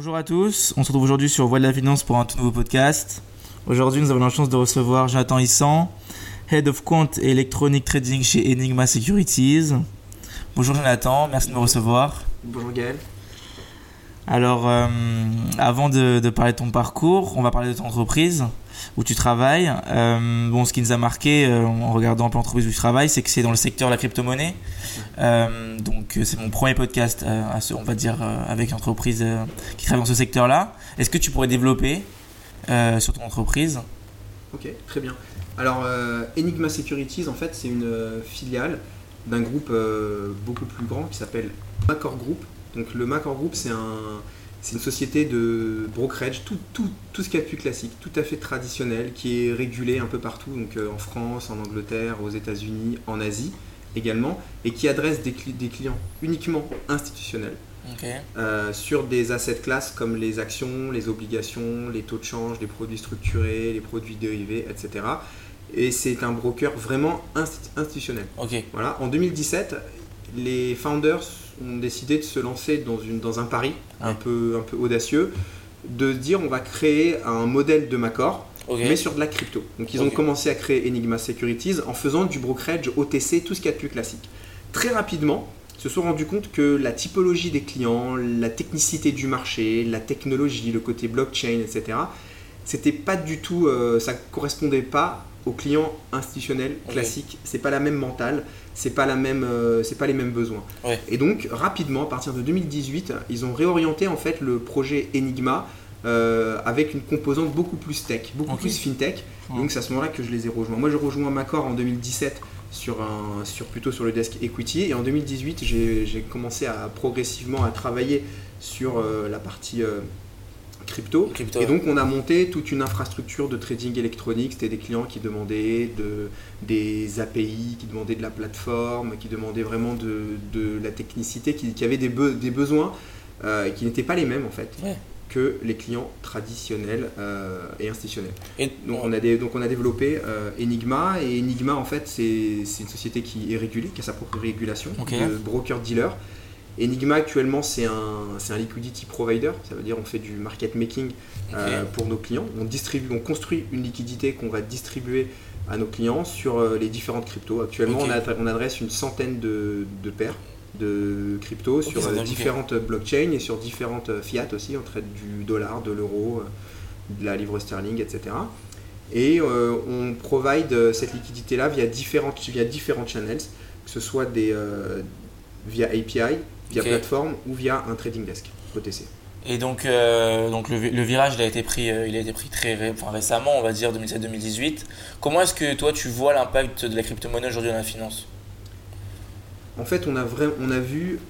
Bonjour à tous, on se retrouve aujourd'hui sur Voix de la Finance pour un tout nouveau podcast. Aujourd'hui, nous avons la chance de recevoir Jonathan Issan, Head of Quant et Electronic Trading chez Enigma Securities. Bonjour Jonathan, merci de me recevoir. Bonjour Gaël. Alors, euh, avant de, de, parler de ton parcours, on va parler de ton entreprise où tu travailles. Euh, bon, ce qui nous a marqué euh, en regardant l'entreprise où tu travailles, c'est que c'est dans le secteur de la crypto-monnaie. Euh, donc, c'est mon premier podcast, à ce, on va dire, avec une entreprise qui travaille dans ce secteur-là. Est-ce que tu pourrais développer sur ton entreprise? Ok, très bien. Alors, Enigma Securities, en fait, c'est une filiale d'un groupe beaucoup plus grand qui s'appelle Macor Group. Donc, le Macor Group, c'est un c'est une société de brokerage, tout, tout, tout ce qu'il y a de plus classique, tout à fait traditionnel, qui est régulé un peu partout, donc euh, en France, en Angleterre, aux États-Unis, en Asie également, et qui adresse des, des clients uniquement institutionnels. Euh, sur des assets classes comme les actions, les obligations, les taux de change, les produits structurés, les produits dérivés, etc. Et c'est un broker vraiment institutionnel. Voilà. En 2017, les founders ont décidé de se lancer dans, une, dans un pari un, peu, un peu audacieux, de dire on va créer un modèle de Macor, mais sur de la crypto. Donc ils ont commencé à créer Enigma Securities en faisant du brokerage OTC, tout ce qu'il y a de plus classique. Très rapidement, ils se sont rendus compte que la typologie des clients, la technicité du marché, la technologie, le côté blockchain, etc., c'était pas du tout, euh, ça correspondait pas aux clients institutionnels classiques. C'est pas la même mentale, c'est pas la même, euh, c'est pas les mêmes besoins. Et donc rapidement, à partir de 2018, ils ont réorienté en fait le projet Enigma euh, avec une composante beaucoup plus tech, beaucoup plus fintech. Donc c'est à ce moment-là que je les ai rejoints. Moi, je rejoins Macor en 2017 sur un, sur plutôt sur le desk equity et en 2018, j'ai commencé à progressivement à travailler sur euh, la partie crypto. Et donc on a monté toute une infrastructure de trading électronique. C'était des clients qui demandaient de, des API, qui demandaient de la plateforme, qui demandaient vraiment de, de la technicité, qui, avaient des, des besoins euh, qui n'étaient pas les mêmes en fait. que les clients traditionnels euh, et institutionnels. Et donc, on a des, donc on a développé euh, Enigma et Enigma en fait c'est une société qui est régulée, qui a sa propre régulation, de broker-dealer. Enigma actuellement c'est un, un liquidity provider, ça veut dire on fait du market making euh, pour nos clients. On, distribue, on construit une liquidité qu'on va distribuer à nos clients sur euh, les différentes cryptos. Actuellement on, on, adresse une centaine de, de paires de cryptos sur euh, différentes blockchains et sur différentes fiat aussi. On traite du dollar, de l'euro, de la livre sterling, etc. Et on provide cette liquidité-là via différentes, via différents channels, que ce soit des, via API, via plateforme ou via un trading desk OTC. Et donc, euh, donc le, virage il a été pris, euh, il a été pris très enfin, récemment, on va dire 2007-2018. Comment est-ce que toi tu vois l'impact de la crypto-monnaie aujourd'hui dans la finance? En fait, on a, vrai, on a vu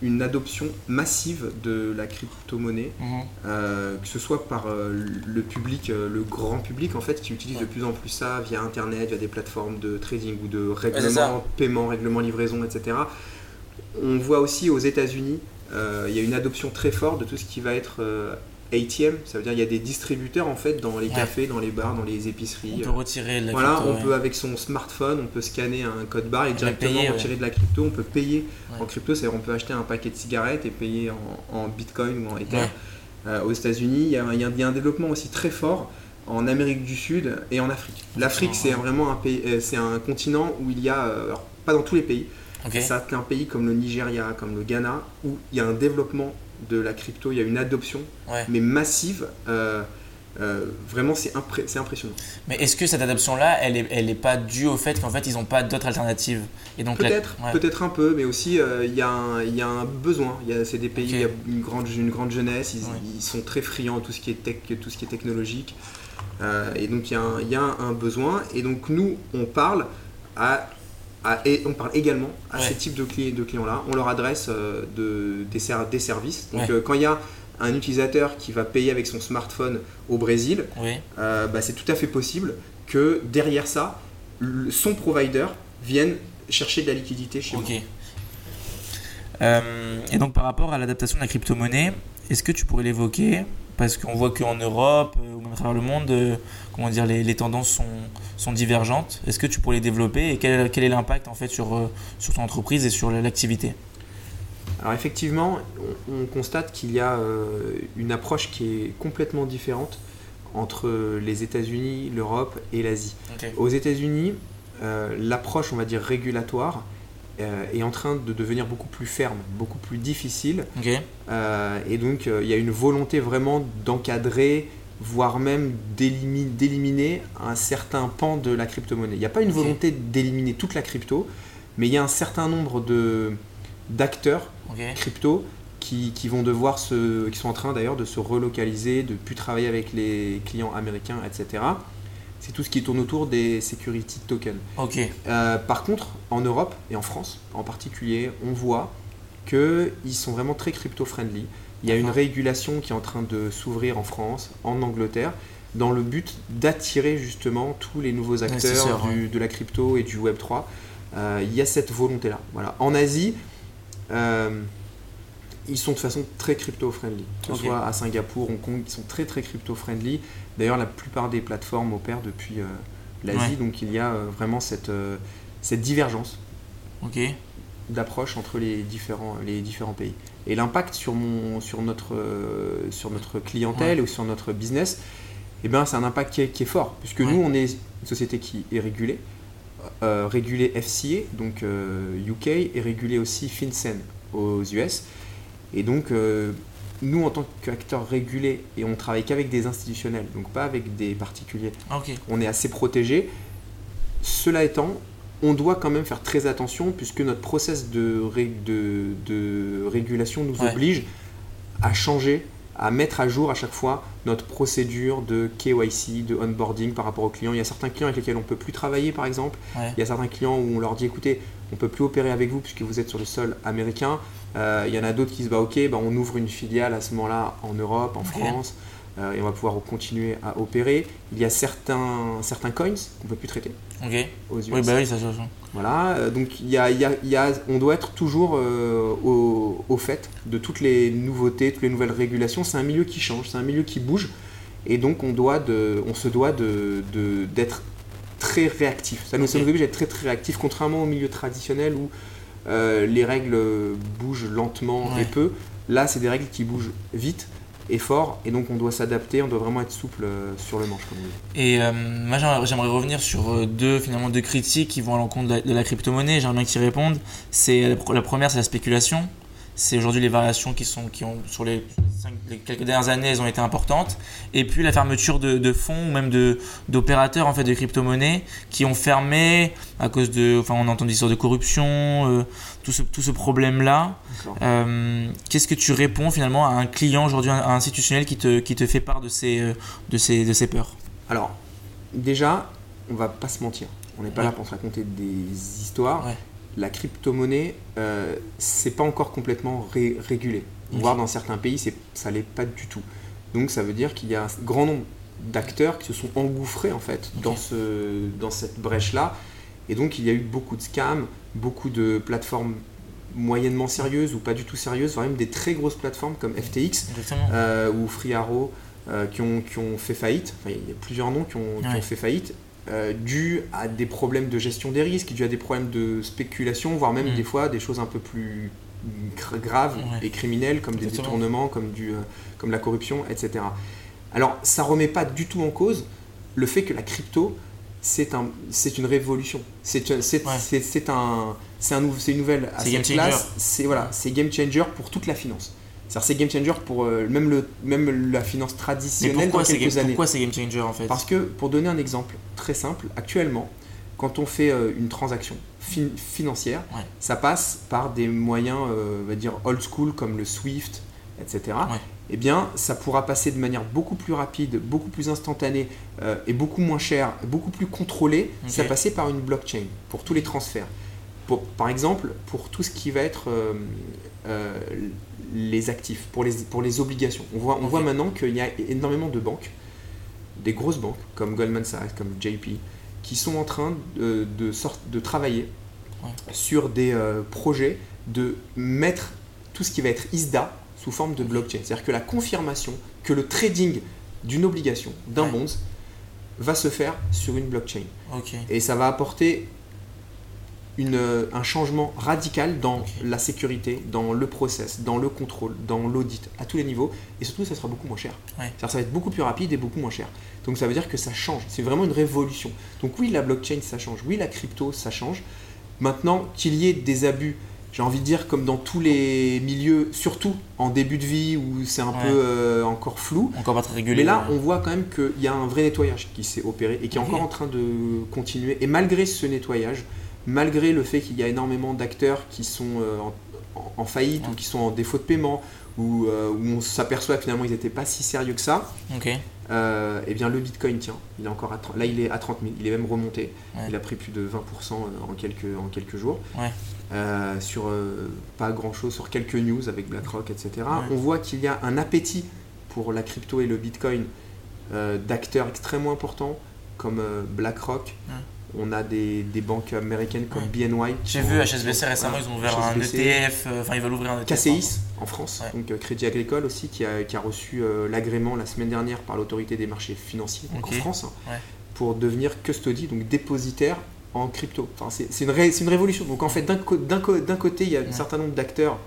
une adoption massive de la crypto-monnaie, mhm. euh, que ce soit par le public, le grand public en fait, qui utilise de plus en plus ça via Internet, via des plateformes de trading ou de règlement, paiement, règlement livraison, etc on voit aussi aux États-Unis, euh, il y a une adoption très forte de tout ce qui va être euh, ATM, ça veut dire il y a des distributeurs en fait dans les cafés, dans les bars, dans les épiceries. On peut retirer de la voilà, on peut avec son smartphone, on peut scanner un code barre et directement retirer de la crypto. On peut payer en crypto, c'est-à-dire on peut acheter un paquet de cigarettes et payer en, Bitcoin ou en Ether. Euh, aux États-Unis, il y, a, un développement aussi très fort en Amérique du Sud et en Afrique. L'Afrique, c'est vraiment un pays, c'est un continent où il y a, alors pas dans tous les pays, Okay. un pays comme le Nigeria, comme le Ghana, où il y a un développement de la crypto, il y a une adoption, mais massive. Euh, euh, vraiment, c'est impressionnant. Mais est-ce que cette adoption-là, elle n'est elle est pas due au fait qu'en fait, ils n'ont pas d'autres alternatives Peut-être, peut-être un peu, mais aussi, euh, il y, a un besoin. C'est des pays, il y a une grande, une grande jeunesse, ils, sont très friands tout ce qui est tech, tout ce qui est technologique. et donc, il y, y, a un besoin. Et donc, nous, on parle à et on parle également à ce type de, de clients-là. On leur adresse euh, de, des, des, services. Donc, euh, quand il y a un utilisateur qui va payer avec son smartphone au Brésil, euh, bah, c'est tout à fait possible que derrière ça, son provider vienne chercher de la liquidité chez okay. et donc, par rapport à l'adaptation de la crypto-monnaie, est-ce que tu pourrais l'évoquer Parce qu'on voit qu'en Europe ou même à travers le monde, comment dire, les, les tendances sont, sont divergentes. Est-ce que tu pourrais les développer et quel, quel est l'impact en fait sur, euh, sur ton entreprise et sur l'activité? Alors effectivement, on, constate qu'il y a euh, une approche qui est complètement différente entre les États-Unis, l'Europe et l'Asie. Aux États-Unis, euh, l'approche, on va dire, régulatoire euh, est en train de devenir beaucoup plus ferme, beaucoup plus difficile. et donc, il y a une volonté vraiment d'encadrer, voire même d'éliminer un certain pan de la crypto-monnaie. Il n'y a pas une volonté d'éliminer toute la crypto, mais il y a un certain nombre d'acteurs crypto qui, qui, vont devoir se, qui sont en train d'ailleurs de se relocaliser, de plus travailler avec les clients américains, etc. C'est tout ce qui tourne autour des security tokens. Euh, par contre, en Europe et en France en particulier, on voit qu'ils sont vraiment très crypto-friendly. Il y a une régulation qui est en train de s'ouvrir en France, en Angleterre, dans le but d'attirer justement tous les nouveaux acteurs de la crypto et du Web3. Euh, il y a cette volonté-là. Voilà. En Asie, euh, ils sont de façon très crypto-friendly. Que ce soit à Singapour, Hong Kong, ils sont très très crypto-friendly. D'ailleurs, la plupart des plateformes opèrent depuis euh, l'Asie, donc il y a euh, vraiment cette, cette divergence d'approche entre les différents, les différents pays. Et l'impact sur, mon, sur, notre, sur notre clientèle ou sur notre business, eh ben, c'est un impact qui est, qui est fort, puisque nous, on est une société qui est régulée, euh, régulé FCA, donc UK, euh, et régulé aussi FinCEN aux US. Et donc, euh, nous, en tant qu'acteurs régulés, et on travaille qu'avec des institutionnels, donc pas avec des particuliers, ah, on est assez protégé. Cela étant, on doit quand même faire très attention puisque notre process de, de, de régulation nous oblige à changer à mettre à jour à chaque fois notre procédure de KYC, de onboarding par rapport aux clients. Il y a certains clients avec lesquels on ne peut plus travailler, par exemple. Il y a certains clients où on leur dit écoutez, on ne peut plus opérer avec vous puisque vous êtes sur le sol américain. Euh, il y en a d'autres qui se disent bah, ok, bah, on ouvre une filiale à ce moment-là en Europe, en France. Euh, et on va pouvoir continuer à opérer. Il y a certains, certains coins qu'on ne peut plus traiter aux US. Oui, bah oui, ça, ça, Voilà, euh, donc il y a, il y a, on doit être toujours euh, au, au, fait de toutes les nouveautés, toutes les nouvelles régulations. C'est un milieu qui change, c'est un milieu qui bouge. Et donc on, doit de, on se doit d'être de, très réactif. Ça nous, okay. oblige à être très très réactif, contrairement au milieu traditionnel où les règles bougent lentement et peu. Là, c'est des règles qui bougent vite est fort et donc on doit s'adapter, on doit vraiment être souple euh, sur le manche. Et euh, moi j'aimerais revenir sur euh, deux finalement deux critiques qui vont à l'encontre de la, crypto-monnaie. J'aimerais bien qu'ils répondent. C'est la première, c'est la spéculation. C'est aujourd'hui les variations qui sont qui ont sur les, quelques dernières années, elles ont été importantes. Et puis la fermeture de, fonds ou même de d'opérateurs en fait de crypto-monnaies qui ont fermé à cause de, enfin on entend des histoires de corruption, tout ce, tout ce problème là. Euh, qu'est-ce que tu réponds finalement à un client aujourd'hui institutionnel qui te, qui te fait part de ces, euh, de ces, de ces peurs? Alors, déjà, on va pas se mentir. On n'est pas là pour se raconter des histoires. La crypto-monnaie, euh, c'est pas encore complètement régulé. Voire dans certains pays, ça l'est pas du tout. Donc ça veut dire qu'il y a un grand nombre d'acteurs qui se sont engouffrés en fait dans, ce, dans cette brèche-là. Et donc il y a eu beaucoup de scams, beaucoup de plateformes moyennement sérieuses ou pas du tout sérieuses, voire même des très grosses plateformes comme FTX euh, ou FreeArrow euh, qui, ont, qui ont fait faillite. il y a plusieurs noms qui ont, fait faillite. Euh, dû à des problèmes de gestion des risques, dû à des problèmes de spéculation, voire même mm. des fois des choses un peu plus graves et criminelles comme des détournements, comme, du, comme la corruption, etc. Alors ça remet pas du tout en cause le fait que la crypto c'est un, une révolution. C'est un, c'est un, une nouvelle à cette place. C'est voilà, c'est game changer pour toute la finance. C'est game changer pour euh, même, le, même la finance traditionnelle pourquoi dans quelques années. Pourquoi c'est game changer en fait? Parce que pour donner un exemple très simple, actuellement, quand on fait euh, une transaction financière, ça passe par des moyens, euh, on va dire old school comme le Swift, etc eh bien, ça pourra passer de manière beaucoup plus rapide, beaucoup plus instantanée et beaucoup moins cher, beaucoup plus contrôlé si ça passait par une blockchain pour tous les transferts. Pour, par exemple, pour tout ce qui va être euh, les actifs, pour les, pour les obligations. On voit, on voit maintenant qu'il y a énormément de banques, des grosses banques comme Goldman Sachs, comme JP, qui sont en train de, de, de travailler sur des projets de mettre tout ce qui va être ISDA sous forme de blockchain. C'est-à-dire que la confirmation que le trading d'une obligation, d'un bond, va se faire sur une blockchain. Et ça va apporter une, euh, un changement radical dans la sécurité, dans le process, dans le contrôle, dans l'audit, à tous les niveaux. Et surtout, ça sera beaucoup moins cher. Ouais. Ça va être beaucoup plus rapide et beaucoup moins cher. Donc ça veut dire que ça change. C'est vraiment une révolution. Donc oui, la blockchain, ça change. Oui, la crypto, ça change. Maintenant, qu'il y ait des abus, j'ai envie de dire comme dans tous les milieux, surtout en début de vie où c'est un Ouais. peu euh, encore flou. Encore pas très régulé. Mais là, ouais. on voit quand même qu'il y a un vrai nettoyage qui s'est opéré et qui est encore en train de continuer. Et malgré ce nettoyage, malgré le fait qu'il y a énormément d'acteurs qui sont euh, en, faillite ou qui sont en défaut de paiement, ou euh, où on s'aperçoit que finalement ils n'étaient pas si sérieux que ça, Ok. euh, eh bien le Bitcoin tient. Il est encore à 30 là il est à 30 000, il est même remonté. Ouais. Il a pris plus de 20% en quelques, en quelques jours. Ouais. Euh, sur euh, pas grand chose, sur quelques news avec BlackRock, etc. Ouais. On voit qu'il y a un appétit pour la crypto et le Bitcoin d'acteurs extrêmement importants comme BlackRock. On a des, des banques américaines comme BNY. J'ai vu HSBC récemment, ils ont ouvert un. ETF, euh, enfin ils veulent ouvrir un ETF. KCIS en France, Ouais. donc euh, Crédit Agricole aussi, qui a, qui a reçu euh, l'agrément la semaine dernière par l'autorité des marchés financiers en France hein, pour devenir custody, donc dépositaire en crypto. Enfin, c'est une, ré- c'est une révolution. Donc en fait, d'un côté, il y a un certain nombre d'acteurs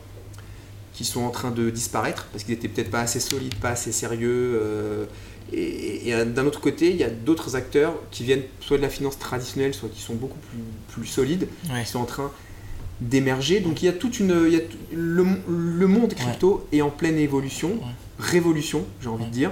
qui sont en train de disparaître parce qu'ils étaient peut-être pas assez solides, pas assez sérieux. euh, et et d'un autre côté, il y a d'autres acteurs qui viennent soit de la finance traditionnelle, soit qui sont beaucoup plus, plus solides, Ouais. qui sont en train d'émerger. Donc il y a toute une, il y a tout- le, le monde crypto est en pleine évolution, révolution, j'ai envie de dire.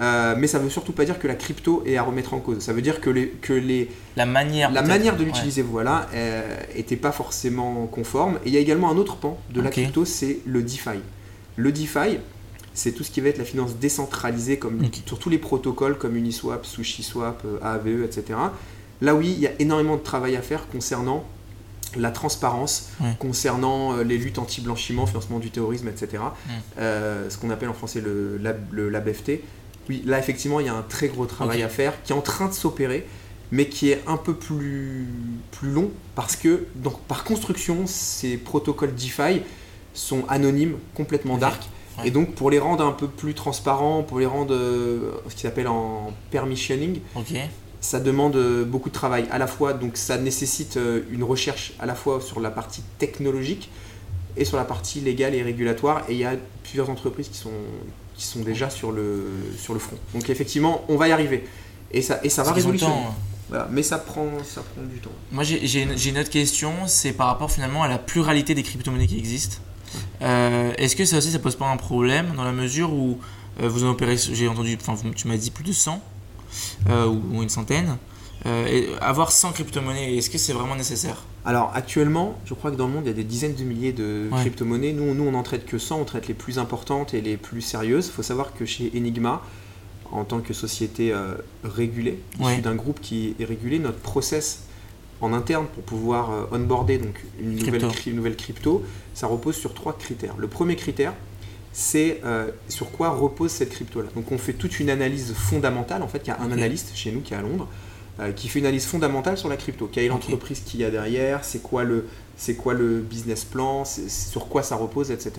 Euh, mais ça veut surtout pas dire que la crypto est à remettre en cause. Ça veut dire que les, que les, La manière. la manière de l'utiliser, voilà, euh, était pas forcément conforme. Et il y a également un autre pan de la crypto, c'est le DeFi. Le DeFi, c'est tout ce qui va être la finance décentralisée, comme sur tous les protocoles comme Uniswap, SushiSwap, euh, AAVE, etc. Là oui, il y a énormément de travail à faire concernant la transparence, Ouais. concernant euh, les luttes anti-blanchiment, financement du terrorisme, etc. Euh, ce qu'on appelle en français le lab, le lab FT. Oui, là effectivement, il y a un très gros travail à faire qui est en train de s'opérer, mais qui est un peu plus, plus long parce que donc, par construction, ces protocoles DeFi sont anonymes, complètement dark. Ouais. Et donc pour les rendre un peu plus transparents, pour les rendre euh, ce qu'ils appellent en permissioning, ça demande euh, beaucoup de travail. À la fois, donc ça nécessite euh, une recherche à la fois sur la partie technologique et sur la partie légale et régulatoire. Et il y a plusieurs entreprises qui sont, qui sont déjà sur le, sur le front. Donc effectivement, on va y arriver. Et ça, et ça va révolutionner. Voilà. Mais ça prend, ça prend du temps. Moi, j'ai une, une autre question, c'est par rapport finalement à la pluralité des crypto-monnaies qui existent. Euh, Est-ce que ça aussi, ça pose pas un problème dans la mesure où euh, vous en opérez, j'ai entendu, enfin, tu m'as dit plus de 100 euh, ou, ou une centaine. Et avoir 100 crypto-monnaies, est-ce que c'est vraiment nécessaire? Alors actuellement, je crois que dans le monde, il y a des dizaines de milliers de Ouais. crypto-monnaies. Nous, nous, on n'en traite que 100, on traite les plus importantes et les plus sérieuses. Il faut savoir que chez Enigma, en tant que société régulée, Ouais. issue d'un groupe qui est régulé, notre process en interne pour pouvoir euh, onboarder donc une nouvelle, Crypto. cri- une nouvelle crypto, ça repose sur trois critères. Le premier critère, c'est euh, sur quoi repose cette crypto-là. Donc on fait toute une analyse fondamentale. En fait, il y a un analyste chez nous qui est à Londres euh, qui fait une analyse fondamentale sur la crypto. Quelle est l'entreprise qu'il y a derrière? C'est quoi le c'est quoi le business plan? Sur quoi ça repose, etc.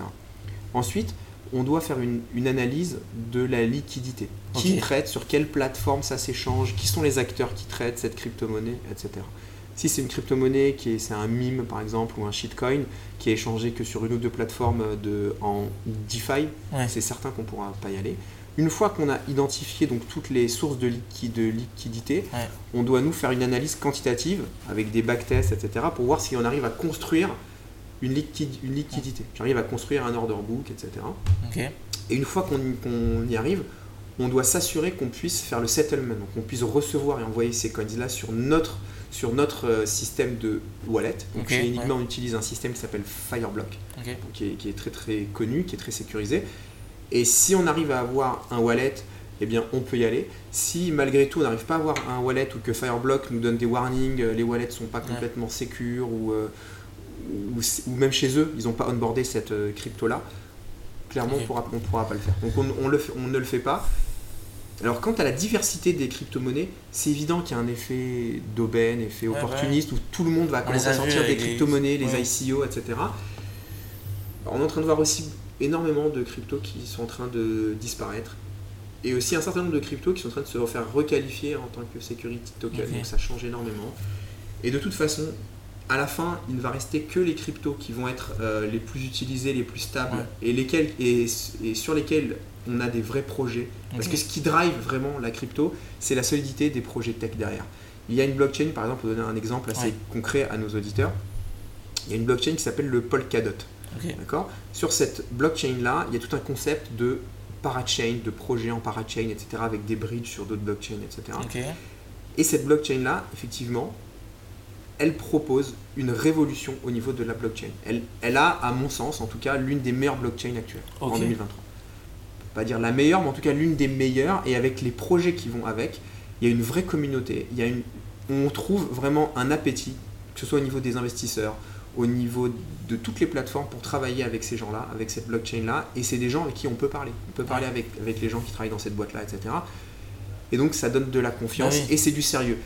Ensuite, on doit faire une, une analyse de la liquidité. Qui traite? Sur quelle plateforme ça s'échange? Qui sont les acteurs qui traitent cette crypto-monnaie, etc. Si c'est une crypto-monnaie qui est, c'est un meme par exemple ou un shitcoin qui est échangé que sur une ou deux plateformes de, en DeFi, Ouais. c'est certain qu'on ne pourra pas y aller. Une fois qu'on a identifié donc toutes les sources de, liqui- de liquidité, Ouais. on doit nous faire une analyse quantitative avec des backtests, etc. pour voir si on arrive à construire une, liquide- une liquidité. J'arrive à construire un order book, etc. Et une fois qu'on y, qu'on y arrive, on doit s'assurer qu'on puisse faire le settlement, donc qu'on puisse recevoir et envoyer ces coins-là sur notre, sur notre euh, système de wallet. Donc Ok, chez Enigma, ouais. on utilise un système qui s'appelle Fireblock, qui, est, qui est très très connu, qui est très sécurisé. Et si on arrive à avoir un wallet, eh bien on peut y aller. Si malgré tout on n'arrive pas à avoir un wallet ou que Fireblock nous donne des warnings, euh, les wallets sont pas Ouais. complètement sécures ou, euh, ou, ou même chez eux, ils n'ont pas onboardé cette crypto-là, clairement on pourra, on pourra pas le faire. Donc on, on le fait- on ne le fait pas. Alors quant à la diversité des crypto-monnaies, c'est évident qu'il y a un effet d'aubaine, effet Ouais, opportuniste, où tout le monde va On commencer à sortir des crypto-monnaies, les ouais. ICO, etc. On est en train de voir aussi énormément de cryptos qui sont en train de disparaître. Et aussi un certain nombre de cryptos qui sont en train de se faire requalifier en tant que security token. Ok. Donc ça change énormément. Et de toute façon, à la fin, il ne va rester que les cryptos qui vont être euh, les plus utilisés, les plus stables Ouais. et, lesquels, et, et sur lesquels on a des vrais projets. Parce que ce qui drive vraiment la crypto, c'est la solidité des projets tech derrière. Il y a une blockchain, par exemple, pour donner un exemple assez Ouais. concret à nos auditeurs, il y a une blockchain qui s'appelle le Polkadot. D'accord? Sur cette blockchain-là, il y a tout un concept de parachain, de projet en parachain, etc., avec des bridges sur d'autres blockchains, etc. Et cette blockchain-là, effectivement, elle propose une révolution au niveau de la blockchain. Elle, elle a, à mon sens, en tout cas, l'une des meilleures blockchains actuelles en Ok. 2023. Pas dire la meilleure, mais en tout cas l'une des meilleures. Et avec les projets qui vont avec, il y a une vraie communauté. Il y a une, on trouve vraiment un appétit, que ce soit au niveau des investisseurs, au niveau de toutes les plateformes pour travailler avec ces gens-là, avec cette blockchain-là. Et c'est des gens avec qui on peut parler. On peut parler avec, avec les gens qui travaillent dans cette boîte-là, etc. Et donc ça donne de la confiance Ah oui. et c'est du sérieux.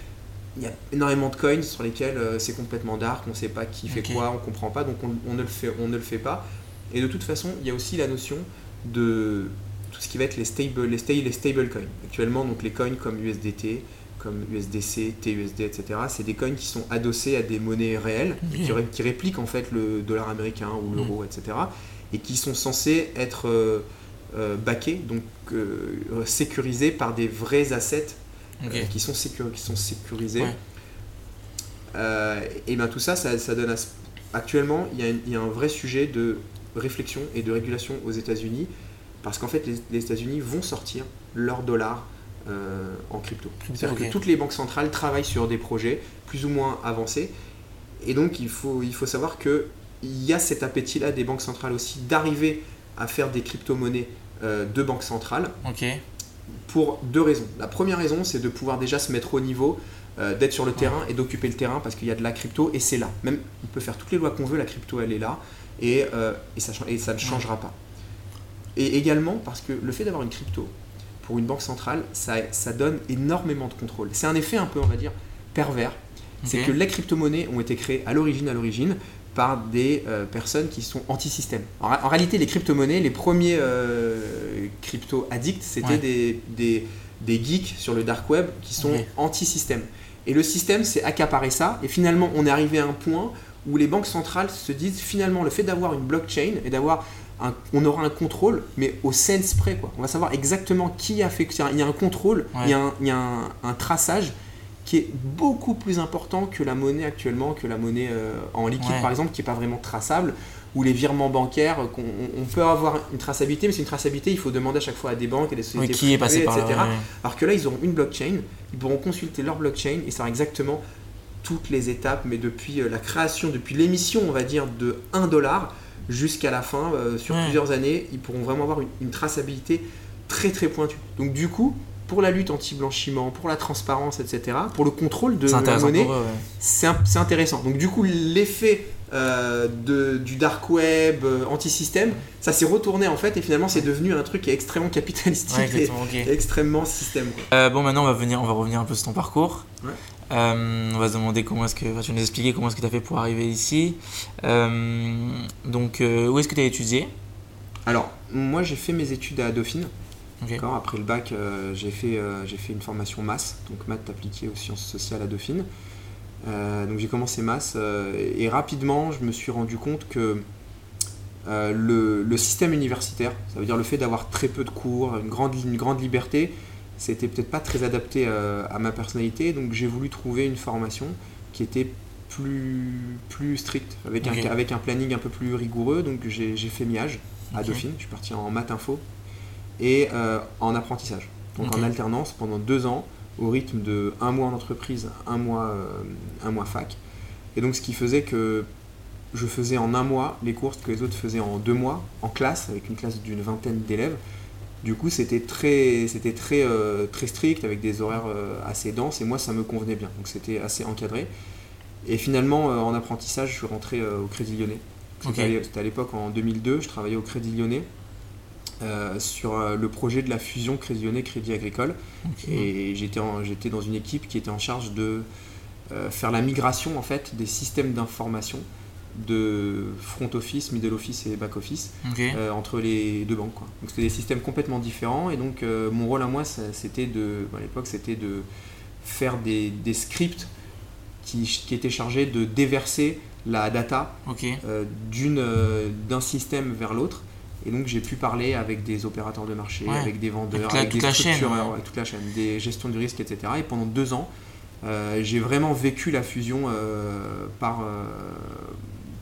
Il y a énormément de coins sur lesquels euh, c'est complètement dark, on ne sait pas qui fait quoi, on ne comprend pas, donc on, on ne le fait, on ne le fait pas. Et de toute façon, il y a aussi la notion de tout ce qui va être les stable, les stable, les stable coins. Actuellement, donc les coins comme USDT, comme USDC, TUSD, etc. C'est des coins qui sont adossés à des monnaies réelles, qui, ré- qui répliquent en fait le dollar américain ou l'euro, etc. Et qui sont censés être euh, euh, backés, donc euh, sécurisés par des vrais assets euh, qui, sont sécur- qui sont sécurisés. Ouais. Et bien tout ça, ça, ça donne... à ce- Actuellement, il y, y a un vrai sujet de réflexion et de régulation aux États-Unis, parce qu'en fait, les, les États-Unis vont sortir leur dollar euh, en crypto. C'est-à-dire que toutes les banques centrales travaillent sur des projets plus ou moins avancés, et donc il faut, il faut savoir que il y a cet appétit-là des banques centrales aussi d'arriver à faire des crypto-monnaies euh, de banques centrales Ok. pour deux raisons. La première raison, c'est de pouvoir déjà se mettre au niveau, euh, d'être sur le terrain et d'occuper le terrain parce qu'il y a de la crypto et c'est là. Même on peut faire toutes les lois qu'on veut, la crypto elle est là et, et, ça, cha- et ça ne changera pas. Et également parce que le fait d'avoir une crypto pour une banque centrale, ça, ça donne énormément de contrôle. C'est un effet un peu, on va dire, pervers. C'est que les crypto-monnaies ont été créées à l'origine, à l'origine, par des euh, personnes qui sont anti-système. En, réalité, les crypto-monnaies, les premiers euh, crypto-addicts, c'était Ouais. des, des, des geeks sur le dark web qui sont Ok. anti-système. Et le système, c'est accaparer ça. Et finalement, on est arrivé à un point où les banques centrales se disent finalement le fait d'avoir une blockchain et d'avoir un, on aura un contrôle, mais au sens près. Quoi. On va savoir exactement qui a fait. Il y a un contrôle, Ouais. il y a, un, il y a un- un traçage qui est beaucoup plus important que la monnaie actuellement, que la monnaie euh, en liquide Ouais. par exemple, qui n'est pas vraiment traçable, ou les virements bancaires, qu'on on- peut avoir une traçabilité, mais c'est une traçabilité, il faut demander à chaque fois à des banques et des Oui, sociétés qui est passé par etc. là ouais. Alors que là, ils auront une blockchain, ils pourront consulter leur blockchain et savoir exactement toutes les étapes, mais depuis euh, la création, depuis l'émission, on va dire, de 1 dollar jusqu'à la fin, euh, sur Ouais. plusieurs années, ils pourront vraiment avoir une, une traçabilité très très pointue. Donc du coup, pour la lutte anti-blanchiment, pour la transparence, etc., pour le contrôle de la monnaie, ouais. c'est intéressant. Donc du coup, l'effet euh, de- du dark web euh, anti-système, ça s'est retourné en fait, et finalement, c'est devenu un truc qui est extrêmement capitalistique Ouais, et, et extrêmement système. quoi. Euh, bon, maintenant on va venir, on va revenir un peu sur ton parcours. Ouais. On va se demander comment est-ce que, enfin, tu vas nous expliquer comment est-ce que tu as fait pour arriver ici. Donc, où est-ce que tu as étudié? Alors, moi j'ai fait mes études à Dauphine. Après le bac, j'ai fait, j'ai fait une formation maths, donc maths appliquée aux sciences sociales à Dauphine. Euh, donc j'ai commencé maths euh, et rapidement je me suis rendu compte que euh, le, le système universitaire, ça veut dire le fait d'avoir très peu de cours, une grande, une grande liberté, c'était peut-être pas très adapté à ma personnalité. Donc j'ai voulu trouver une formation qui était plus, plus stricte, avec, un, avec un planning un peu plus rigoureux. Donc j'ai fait MIAGE à. Dauphine, je suis parti en maths info et euh, en apprentissage. Donc en alternance pendant deux ans au rythme de un mois en entreprise, un mois, euh, un mois fac. Et donc ce qui faisait que je faisais en un mois les courses que les autres faisaient en deux mois en classe avec une classe d'une vingtaine d'élèves. Du coup c'était très, c'était très, euh, très strict avec des horaires euh, assez denses et moi ça me convenait bien. Donc c'était assez encadré. Et finalement en apprentissage je suis rentré au Crédit Lyonnais. C'était à l'époque en 2002, je travaillais au Crédit Lyonnais euh, sur euh, le projet de la fusion Crédit Agricole. Et j'étais, dans une équipe qui était en charge de euh, faire la migration en fait des systèmes d'information de front office, middle office et back office entre les deux banques. quoi. Donc c'était des systèmes complètement différents et donc mon rôle à moi ça- c'était de, à l'époque c'était de faire des, des scripts qui, qui était chargé de déverser la data euh, d'une, euh, d'un système vers l'autre. Et donc j'ai pu parler avec des opérateurs de marché, Ouais. avec des vendeurs, la- avec toute des la chaîne, structureurs, ouais. ouais, toute la chaîne, des gestions du risque, etc. Et pendant deux ans, euh, j'ai vraiment vécu la fusion euh, par, euh,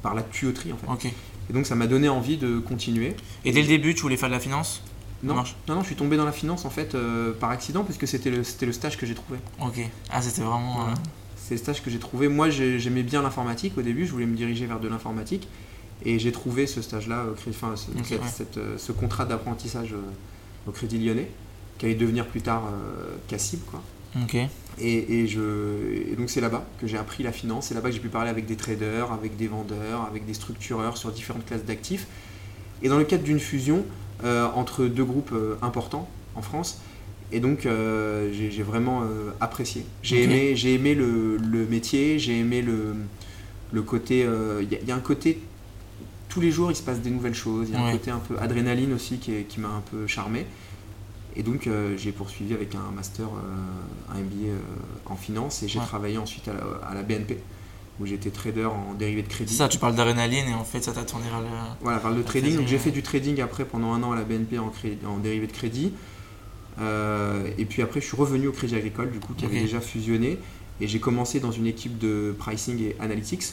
par la tuyauterie en fait. Et donc ça m'a donné envie de continuer. Et dès le début, tu voulais faire de la finance? Non, non, non, je suis tombé dans la finance en fait par accident puisque c'était le, c'était le stage que j'ai trouvé. Ok. Ah, c'était vraiment. Voilà. C'est le stage que j'ai trouvé. Moi, j'ai- j'aimais bien l'informatique au début, je voulais me diriger vers de l'informatique. Et j'ai trouvé ce stage-là, Crédit- enfin, ce, cette- ouais. cette, euh, ce contrat d'apprentissage euh, au Crédit Lyonnais, qui allait devenir plus tard euh, Cassib. Quoi. Ok. Et, et je, et donc c'est là-bas que j'ai appris la finance, c'est là-bas que j'ai pu parler avec des traders, avec des vendeurs, avec des structureurs sur différentes classes d'actifs. Et dans le cadre d'une fusion euh, entre deux groupes euh, importants en France, et donc euh, j'ai vraiment euh, apprécié. J'ai aimé, j'ai aimé le, le métier, j'ai aimé le, le côté... euh, Il y, a- il y a un côté... Tous les jours, il se passe des nouvelles choses. Il y a Ouais. un côté un peu adrénaline aussi qui, est- qui m'a un peu charmé. Et donc, euh, j'ai poursuivi avec un master, euh, un MBA euh, en finance et j'ai Ouais. travaillé ensuite à la, à la BNP où j'étais trader en dérivés de crédit. ça, tu parles d'adrénaline et en fait, ça t'a tourné vers le. Voilà, par le Le trading. Donc, j'ai fait du trading après pendant un an à la BNP en, cré- en dérivé de crédit. Et puis après, je suis revenu au Crédit Agricole, du coup, qui avait déjà fusionné. Et j'ai commencé dans une équipe de pricing et analytics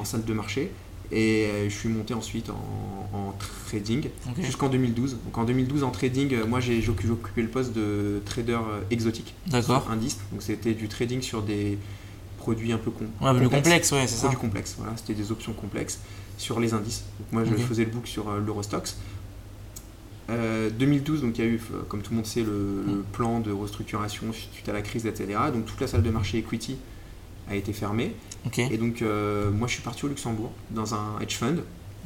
en salle de marché. Et euh, je suis monté ensuite en, en trading jusqu'en 2012. Donc en 2012 en trading, euh, moi j'ai j'occupais le poste de trader euh, exotique. Sur indice. Donc c'était du trading sur des produits un peu com- Ouais, plus complexes. complexe, ouais, c'est ça. Complexes, voilà, c'était des options complexes sur les indices. Donc moi je faisais le book sur l'Eurostox. Euh, 2012, donc il y a eu, comme tout le monde sait, le, le plan de restructuration suite à la crise, etc. Donc toute la salle de marché equity a été fermée. Ok. Et donc euh, moi je suis parti au Luxembourg dans un hedge fund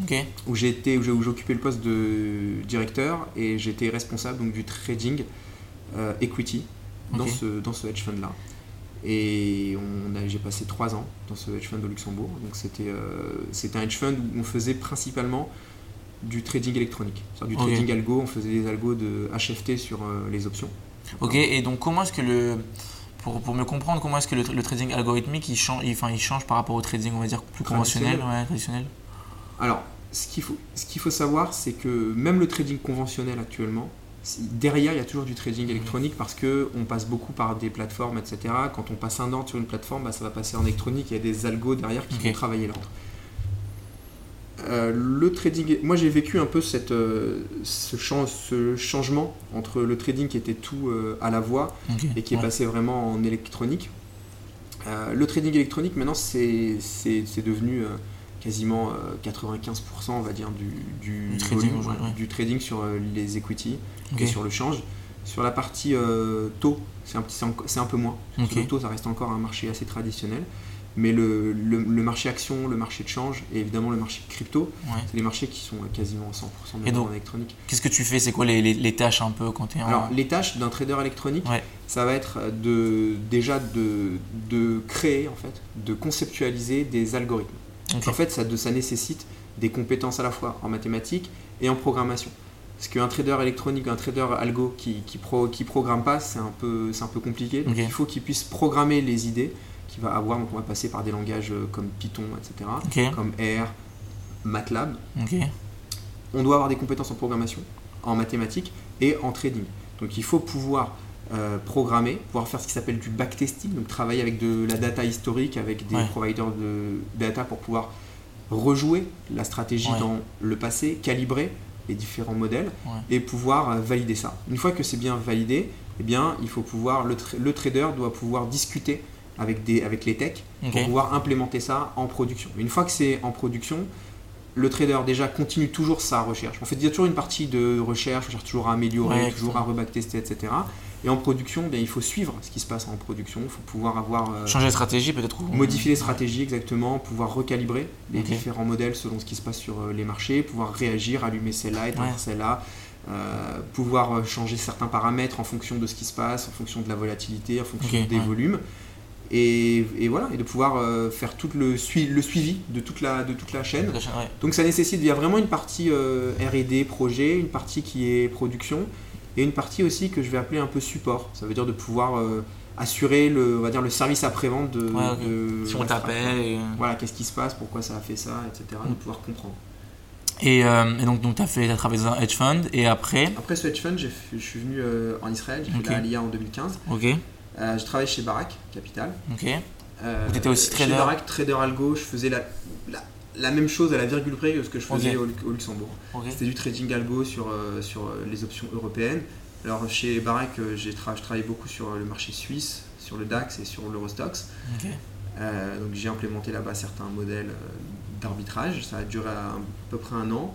Ok. où j'ai été- où j'occupais le poste de directeur et j'étais responsable donc du trading euh, equity dans, ce, dans ce hedge fund là. Et j'ai passé trois ans dans ce hedge fund au Luxembourg. Donc c'était euh, c'était un hedge fund où on faisait principalement du trading électronique, c'est-à-dire du trading algo. On faisait des algos de HFT sur les options. Ok, et donc comment est-ce que le. Pour, pour me comprendre, comment est-ce que le, le trading algorithmique il change, il, enfin, il change par rapport au trading, on va dire, plus conventionnel Traditionnel. ouais, traditionnel Alors, ce qu'il faut, ce qu'il faut savoir, c'est que même le trading conventionnel actuellement, derrière, il y a toujours du trading électronique parce que on passe beaucoup par des plateformes, etc. Quand on passe un ordre sur une plateforme, bah, ça va passer en électronique. Il y a des algos derrière qui vont travailler l'ordre. Euh, le trading, moi j'ai vécu un peu cette, euh, ce, chan- ce changement entre le trading qui était tout euh, à la voix et qui est Ouais. passé vraiment en électronique. Le trading électronique, maintenant, c'est devenu quasiment euh, 95%, on va dire, du, du, Du trading, volume, ouais, ouais, ouais. du trading sur les equity Ok. et sur le change. Sur la partie taux, c'est un, un peu moins. Ok. Sur le taux, ça reste encore un marché assez traditionnel. Mais le, le- le marché action, le marché de change et évidemment le marché crypto, Ouais. c'est des marchés qui sont quasiment 100% Et maintenant donc, en électronique. Qu'est-ce que tu fais? C'est quoi les, les, les tâches un peu quand tu es en. Alors, les tâches d'un trader électronique, Ouais. ça va être de, déjà de, de créer, en fait, de conceptualiser des algorithmes. En fait, ça, de- ça nécessite des compétences à la fois en mathématiques et en programmation. Parce qu'un trader électronique, un trader algo qui, qui, pro, qui programme pas, c'est un peu, un peu compliqué. Donc il faut qu'il puisse programmer les idées qu'il va avoir. Donc on va passer par des langages euh, comme Python, etc. Comme R, MATLAB. On doit avoir des compétences en programmation, en mathématiques et en trading. Donc il faut pouvoir euh, programmer, pouvoir faire ce qui s'appelle du backtesting, donc travailler avec de la data historique, avec des Ouais. providers de data pour pouvoir rejouer la stratégie Ouais. dans le passé, calibrer les différents modèles Ouais. et pouvoir euh, valider ça. Une fois que c'est bien validé, eh bien, il faut pouvoir, le, tra- le trader doit pouvoir discuter avec, des, avec les techs pour pouvoir implémenter ça en production. Une fois que c'est en production, le trader déjà continue toujours sa recherche. On fait toujours une partie de recherche, on cherche toujours à améliorer, Ouais, toujours à reback-tester, etc. Et en production, bien, il faut suivre ce qui se passe en production. Il faut pouvoir avoir euh, Changer de stratégie peut-être modifier les stratégies exactement, pouvoir recalibrer les différents modèles selon ce qui se passe sur euh, les marchés, pouvoir réagir, allumer celle-là, éteindre Ouais. celle-là, euh, pouvoir changer certains paramètres en fonction de ce qui se passe, en fonction de la volatilité, en fonction des ouais. volumes. Et, et voilà, et de pouvoir euh, faire tout le, sui- le suivi de toute la, de toute la chaîne. La chaîne, ouais. Donc ça nécessite, il y a vraiment une partie euh, R&D, projet, une partie qui est production, et une partie aussi que je vais appeler un peu support. Ça veut dire de pouvoir euh, assurer le, on va dire, le service après-vente de, Ouais, ok. de- Si on t'appelle. Et, Voilà, qu'est-ce qui se passe, pourquoi ça a fait ça, etc. De Mm. pouvoir comprendre. et, et donc, donc tu as, fait, as travaillé dans un hedge fund. Et après, Après ce hedge fund, je suis venu en Israël, j'ai fait la Aliyah en 2015. ok, Euh, je travaillais chez Barak Capital. ok. Euh, T'étais aussi Chez trader Barak, trader algo, je faisais la, la, la même chose à la virgule près que ce que je faisais au, Lu- au Luxembourg. C'était du trading algo sur, euh, sur les options européennes. Alors chez Barak, j'ai tra- je travaille beaucoup sur le marché suisse, sur le DAX et sur l'Eurostox. Euh, donc j'ai implémenté là-bas certains modèles d'arbitrage. Ça a duré à, à peu près un an.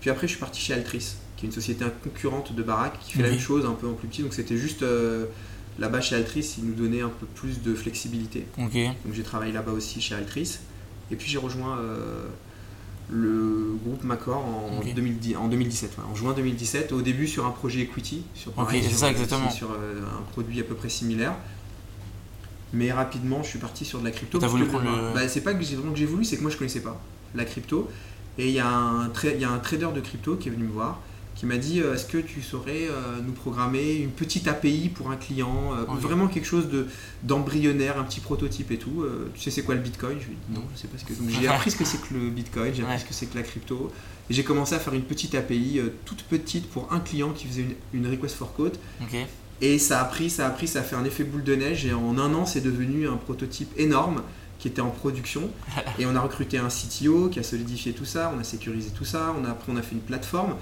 Puis après, je suis parti chez Altris, qui est une société concurrente de Barak, qui fait la même chose, un peu en plus petit. Donc c'était juste euh, là-bas chez Altris, ils nous donnaient un peu plus de flexibilité. Donc j'ai travaillé là-bas aussi chez Altris. Et puis j'ai rejoint euh, le groupe Macor en, Ok. 2010 en 2017. ouais, en juin 2017, au début sur un projet equity, sur, Ok, c'est sur- ça, exactement. sur euh, un produit à peu près similaire. Mais rapidement, je suis parti sur de la crypto. T'as parce voulu que prendre le- bah, c'est pas que j'ai vraiment que j'ai voulu, c'est que moi je connaissais pas la crypto. Et il y, a un tra- il y a un trader de crypto qui est venu me voir, qui m'a dit euh, Est-ce que tu saurais euh, nous programmer une petite API pour un client euh. Vraiment quelque chose de, d'embryonnaire, un petit prototype et tout. Tu sais c'est quoi le bitcoin? Je lui ai dit non, je sais pas ce que J'ai appris ce que c'est que le bitcoin, j'ai appris Ouais. ce que c'est que la crypto. Et j'ai commencé à faire une petite API toute petite pour un client qui faisait une, une request for ok. Et ça a pris, ça a pris, ça a fait un effet boule de neige. Et en un an, c'est devenu un prototype énorme qui était en production. Et on a recruté un CTO qui a solidifié tout ça, on a sécurisé tout ça. On a, après, on a fait une plateforme.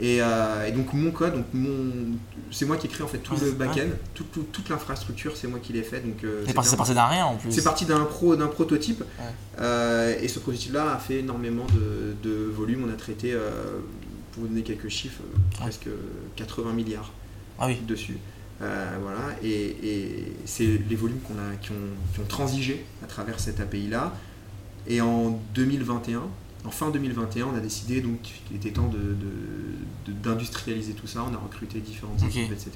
Et, euh, et donc mon code, donc mon, c'est moi qui ai créé en fait tout Ouais, le back-end, tout- tout- toute l'infrastructure, c'est moi qui l'ai fait. Donc euh, c'est parti, d'un rien en plus. c'est parti d'un pro, d'un prototype. Ouais. Euh, et ce prototype-là a fait énormément de, de volume. On a traité, pour vous donner quelques chiffres, presque 80 milliards Ah oui, dessus. Euh, voilà, et, et c'est les volumes qu'on a, qui, ont, qui ont transigé à travers cette API-là. Et en 2021, en fin 2021, on a décidé donc qu'il était temps de- de- de- d'industrialiser tout ça. On a recruté différentes Ok. équipes, etc.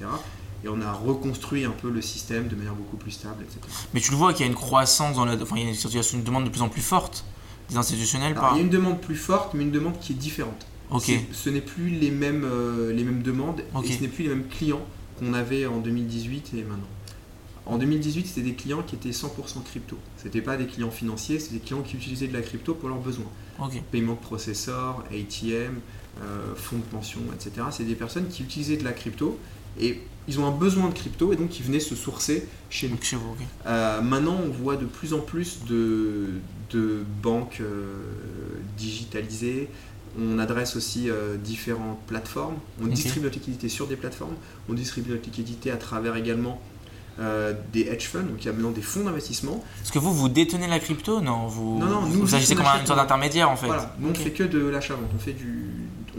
Et on a reconstruit un peu le système de manière beaucoup plus stable, etc. mais tu le vois qu'il y a une croissance dans la. Enfin, il y a une, une demande de plus en plus forte des institutionnels Alors, par. il y a une demande plus forte, mais une demande qui est différente. Ce n'est plus les mêmes, euh, les mêmes demandes et ce n'est plus les mêmes clients qu'on avait en 2018 et maintenant. En 2018, c'était des clients qui étaient 100% crypto. C'était pas des clients financiers, c'était des clients qui utilisaient de la crypto pour leurs besoins. Paiement de processeur, ATM, euh, fonds de pension, etc. C'est des personnes qui utilisaient de la crypto et ils ont un besoin de crypto et donc ils venaient se sourcer chez nous. Euh, maintenant, on voit de plus en plus de, de banques euh, digitalisées. On adresse aussi euh, différentes plateformes. On distribue notre liquidité sur des plateformes. On distribue notre liquidité à travers également euh, des hedge funds, donc il y a maintenant des fonds d'investissement. Est-ce que vous, vous détenez la crypto? Non, vous, Non, non, nous, vous agissez on comme une sorte d'intermédiaire en fait. Voilà, nous on Ok. fait que de l'achat-vente. On fait du,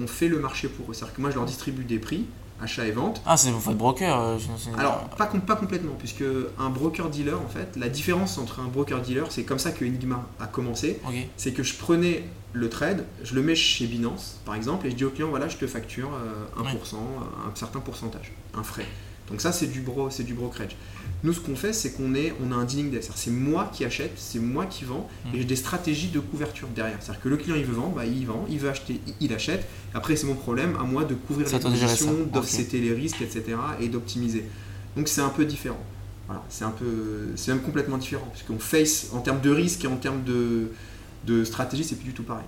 on fait le marché pour eux. C'est-à-dire que moi je leur distribue des prix, achat et vente. Ah, c'est vous faites broker euh, Alors, pas, com- pas complètement, puisque un broker-dealer, en fait, la différence entre un broker-dealer, c'est comme ça que Enigma a commencé, c'est que je prenais le trade, je le mets chez Binance, par exemple, et je dis au client, voilà, je te facture euh, 1%, euh, un certain pourcentage, un frais. Donc ça, c'est du, bro, c'est du brokerage. Nous, ce qu'on fait, c'est qu'on est, on a un dealing desk. C'est moi qui achète, c'est moi qui vends, Mm. et j'ai des stratégies de couverture derrière. C'est-à-dire que le client, il veut vendre, bah, il vend, il veut acheter, il- achète. Après, c'est mon problème, à moi de couvrir les. Ok. d'offsetter les risques, etc., et d'optimiser. Donc c'est un peu différent. Voilà, c'est un peu, c'est même complètement différent, puisqu'on face en termes de risque et en termes de, de stratégie, c'est plus du tout pareil.